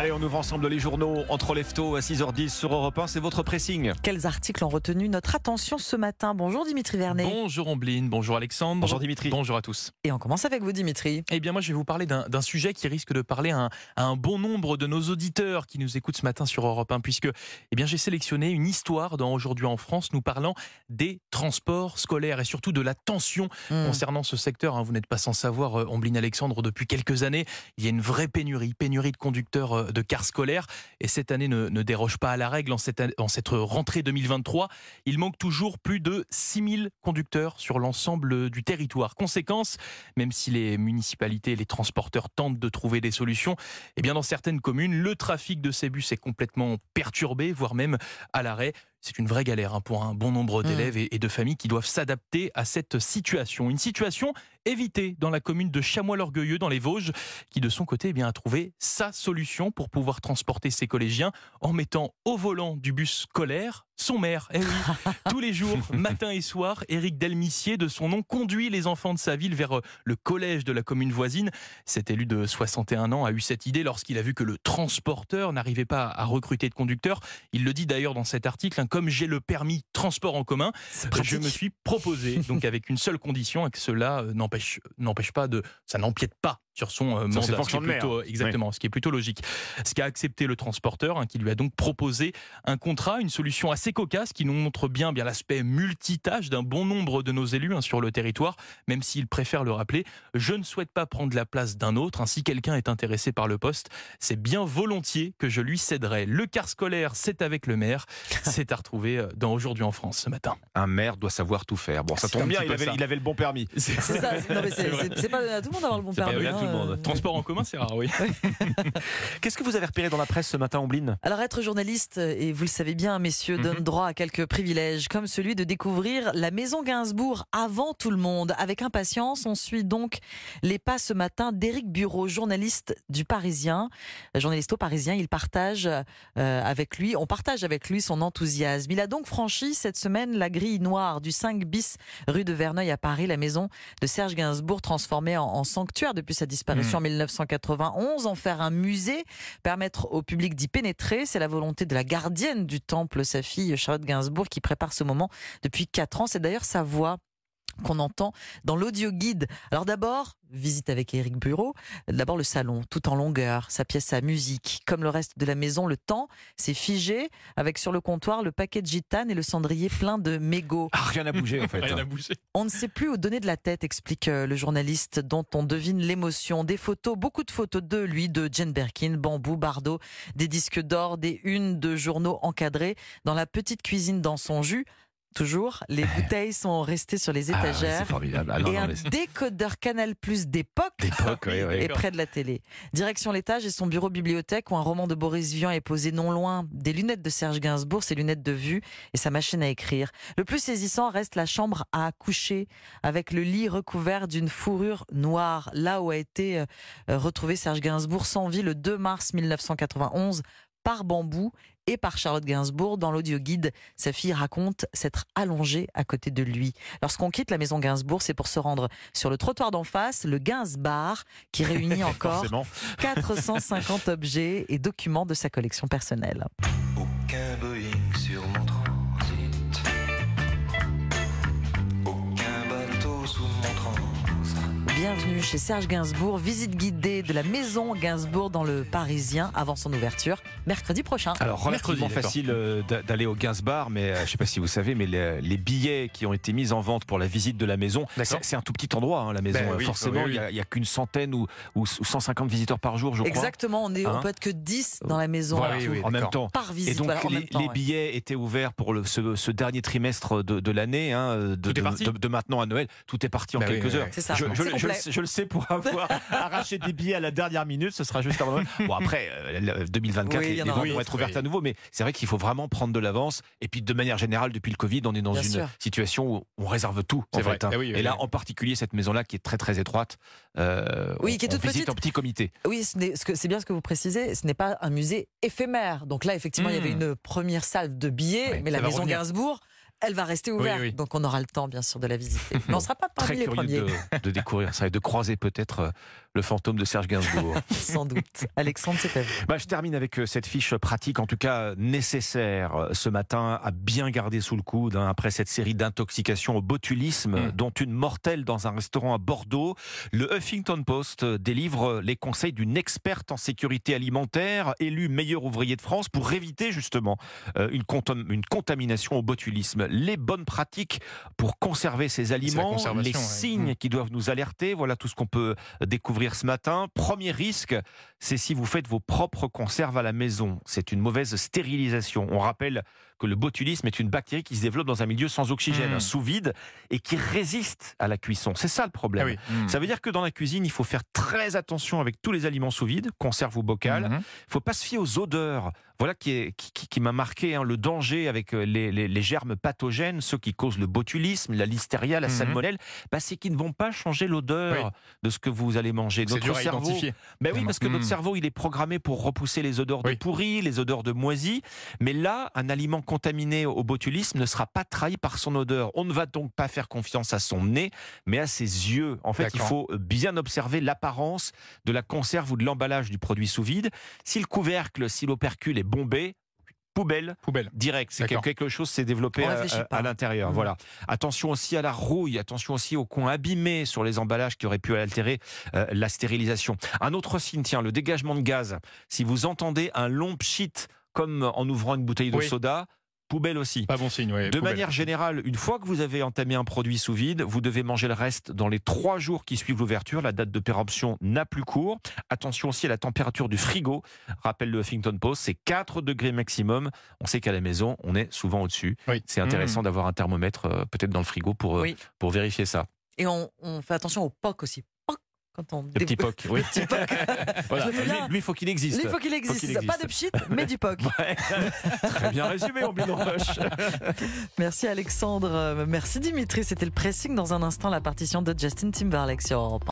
Allez, on ouvre ensemble les journaux entre lefto à 6h10 sur Europe 1. C'est votre pressing. Quels articles ont retenu notre attention ce matin? Bonjour Dimitri Vernet. Bonjour Ombline, bonjour Alexandre. Bonjour Dimitri. Bonjour à tous. Et on commence avec vous Dimitri. Eh bien moi je vais vous parler d'un sujet qui risque de parler à un, à un, bon nombre de nos auditeurs qui nous écoutent ce matin sur Europe 1 puisque eh bien j'ai sélectionné une histoire dans Aujourd'hui en France nous parlant des transports scolaires et surtout de la tension Hmm. concernant ce secteur. hein. Vous n'êtes pas sans savoir, euh, Ombline Alexandre, depuis quelques années, il y a une vraie pénurie, pénurie de conducteurs euh, de cars scolaires et cette année ne, déroge pas à la règle. En cette, en cette rentrée 2023, il manque toujours plus de 6000 conducteurs sur l'ensemble du territoire. Conséquence, même si les municipalités et les transporteurs tentent de trouver des solutions, eh bien dans certaines communes, le trafic de ces bus est complètement perturbé, voire même à l'arrêt. C'est une vraie galère hein, pour un bon nombre d'élèves et, et de familles qui doivent s'adapter à cette situation. Une situation évitée dans la commune de Chamois-l'Orgueilleux, dans les Vosges, qui de son côté eh bien, a trouvé sa solution pour pouvoir transporter ses collégiens en mettant au volant du bus scolaire son maire. Eh oui, tous les jours, matin et soir, Éric Delmissier, de son nom, conduit les enfants de sa ville vers euh, le collège de la commune voisine. Cet élu de 61 ans a eu cette idée lorsqu'il a vu que le transporteur n'arrivait pas à recruter de conducteurs. Il le dit d'ailleurs dans cet article, hein, comme j'ai le permis transport en commun, je me suis proposé, donc avec une seule condition, et que cela euh, n'empêche n'empêche pas de, ça n'empiète pas sur son euh, Sur mandat, ses ce qui est plutôt, euh, exactement, ce qui est plutôt logique. Ce qui a accepté le transporteur, hein, qui lui a donc proposé un contrat, une solution assez cocasse qui nous montre bien, bien l'aspect multitâche d'un bon nombre de nos élus hein, sur le territoire, même s'ils préfèrent le rappeler. Je ne souhaite pas prendre la place d'un autre. hein. Si quelqu'un est intéressé par le poste, c'est bien volontiers que je lui céderai. Le car scolaire, c'est avec le maire. C'est à retrouver euh, dans Aujourd'hui en France ce matin. Un maire doit savoir tout faire. Bon, ça tombe bien, il avait, ça. il avait le bon permis. C'est pas à tout le monde d'avoir le bon permis. Donné à tout le monde. Transport en commun, c'est rare, oui. Qu'est-ce que vous avez repéré dans la presse ce matin, Ombline Alors être journaliste, et vous le savez bien, messieurs, Mhm. donne droit à quelques privilèges, comme celui de découvrir la maison Gainsbourg avant tout le monde. Avec impatience, on suit donc les pas ce matin d'Éric Bureau, journaliste du Parisien, journaliste au Parisien. Il partage euh, avec lui, on partage avec lui son enthousiasme. Il a donc franchi cette semaine la grille noire du 5 bis rue de Verneuil à Paris, la maison de Serge Gainsbourg transformée en, en sanctuaire depuis sa disparition en 1991, en faire un musée permettre au public d'y pénétrer. C'est la volonté de la gardienne du temple, sa fille Charlotte Gainsbourg, qui prépare ce moment depuis 4 ans. C'est d'ailleurs sa voix qu'on entend dans l'audio guide. Alors d'abord, visite avec Éric Bureau, d'abord le salon, tout en longueur, sa pièce à musique. Comme le reste de la maison, le temps s'est figé, avec sur le comptoir le paquet de gitane et le cendrier plein de mégots. Ah, rien n'a bougé en fait. Rien à bouger. On ne sait plus où donner de la tête, explique euh, le journaliste, dont on devine l'émotion. Des photos, beaucoup de photos de lui, de Jane Birkin, Bambou, Bardot, des disques d'or, des unes de journaux encadrés dans la petite cuisine dans son jus. Toujours, les bouteilles sont restées sur les Ah, ouais, étagères. formidable. Ah, non, et non, un les- décodeur Canal Plus d'époque D'époque, oui, oui. est près de la télé. Direction l'étage et son bureau bibliothèque où un roman de Boris Vian est posé non loin. Des lunettes de Serge Gainsbourg, ses lunettes de vue et sa machine à écrire. Le plus saisissant reste la chambre à coucher avec le lit recouvert d'une fourrure noire, là où a été euh, retrouvé Serge Gainsbourg sans vie le 2 mars 1991 par Bambou et par Charlotte Gainsbourg. Dans l'audio guide, sa fille raconte s'être allongée à côté de lui. Lorsqu'on quitte la maison Gainsbourg, c'est pour se rendre sur le trottoir d'en face, le Gainsbar, qui réunit encore Forcément. 450 objets et documents de sa collection personnelle. Aucun Boeing sur mon transit. Aucun bateau sous mon transit. Bienvenue chez Serge Gainsbourg, visite guidée de la maison Gainsbourg dans le Parisien avant son ouverture, mercredi prochain. Alors relativement Mercredi, facile euh, d'a- d'aller au Gainsbar, mais euh, je ne sais pas si vous savez, mais les, les billets qui ont été mis en vente pour la visite de la maison, c'est un tout petit endroit, hein, la maison. Ben Euh, oui, Forcément, il oui. n'y a, qu'une centaine ou, ou 150 visiteurs par jour, je crois. Exactement, on, Hein peut être que 10 dans la maison Voilà, en oui, tout. oui. en même temps. par Et visite. donc voilà, en les, même temps, les ouais. billets étaient ouverts pour le- ce, ce dernier trimestre de, de l'année, hein, de, maintenant à Noël. Tout est parti en Bah oui, quelques oui, heures. ça, Je, je- c'est je le sais- je le sais pour avoir arraché des billets à la dernière minute. Ce sera juste avant Noël. Bon après, euh, le- 2024, Oui, il y les, les vont être ouvertes oui. à nouveau, mais c'est vrai qu'il faut vraiment prendre de l'avance. Et puis de manière générale, depuis le Covid, on est dans Bien une sûr. situation où on réserve tout. En C'est vrai. fait, hein. Eh oui, oui, Et là, oui. en particulier, cette maison-là qui est très très étroite. euh, Oui, on- qui est toute visite petite. en petit comité. Oui, ce c'est bien ce que vous précisez, ce n'est pas un musée éphémère. Donc là, effectivement, il y avait Hmm. une première salle de billets, Oui, mais la maison revenir. Gainsbourg, elle va rester ouverte. oui. Donc on aura le temps, bien sûr, de la visiter. Mais on ne sera pas Très parmi les curieux premiers. de, de découvrir ça et de croiser peut-être euh, le fantôme de Serge Gainsbourg. Sans doute. Alexandre, c'est à vous. Bah, je termine avec euh, cette fiche pratique, en tout cas nécessaire euh, ce matin, à bien garder sous le coude hein, après cette série d'intoxications au botulisme, Mm. dont une mortelle dans un restaurant à Bordeaux. Le Huffington Post euh, délivre les conseils d'une experte en sécurité alimentaire, élue meilleur ouvrier de France, pour éviter justement euh, une, contam- une contamination au botulisme. Les bonnes pratiques pour conserver ces aliments, les ouais. signes Mm. qui doivent nous alerter. Voilà tout ce qu'on peut découvrir ce matin. Premier risque, c'est si vous faites vos propres conserves à la maison. C'est une mauvaise stérilisation. On rappelle que le botulisme est une bactérie qui se développe dans un milieu sans oxygène, Mmh. sous vide, et qui résiste à la cuisson. C'est ça le problème. Ah oui. Mm. Ça veut dire que dans la cuisine, il faut faire très attention avec tous les aliments sous vide, conserve ou bocal. Mhm. Il ne faut pas se fier aux odeurs. Voilà qui, est- qui, qui- qui m'a marqué hein, le danger avec euh, les, les- les germes pathogènes, ceux qui causent le botulisme, la listeria, la salmonelle, bah, c'est qu'ils ne vont pas changer l'odeur Oui. de ce que vous allez manger. C'est dur à cerveau, identifier. ben oui, parce que notre cerveau, il est programmé pour repousser les odeurs de pourri, les odeurs de moisi. Mais là, un aliment contaminé au botulisme ne sera pas trahi par son odeur. On ne va donc pas faire confiance à son nez, mais à ses yeux. En fait, il faut bien observer l'apparence de la conserve ou de l'emballage du produit sous vide. Si le couvercle, si l'opercule est bombé, poubelle, Poubelle. direct. C'est quelque chose s'est développé à, l'intérieur. Mhm. Voilà. Attention aussi à la rouille, attention aussi aux coins abîmés sur les emballages qui auraient pu altérer euh, la stérilisation. Un autre signe, tiens, le dégagement de gaz. Si vous entendez un long pchit comme en ouvrant une bouteille de Oui. soda, poubelle aussi. Pas bon signe, ouais. De poubelle. manière générale, une fois que vous avez entamé un produit sous vide, vous devez manger le reste dans les trois jours qui suivent l'ouverture. La date de péremption n'a plus cours. Attention aussi à la température du frigo. Rappelle le Huffington Post, c'est 4 degrés maximum. On sait qu'à la maison, on est souvent au-dessus. Oui. C'est intéressant d'avoir un thermomètre euh, peut-être dans le frigo pour, euh, Oui. pour vérifier ça. Et on, on fait attention au POC aussi. Quand on Le petit POC. Oui. petit POC. Voilà. Lui, il faut qu'il existe. Faut qu'il existe. Pas existe. de pchit, mais du POC. Ouais. Très bien résumé, en Rush. Merci Alexandre. Merci Dimitri. C'était le pressing dans un instant, la partition de Justin Timberlake sur Europe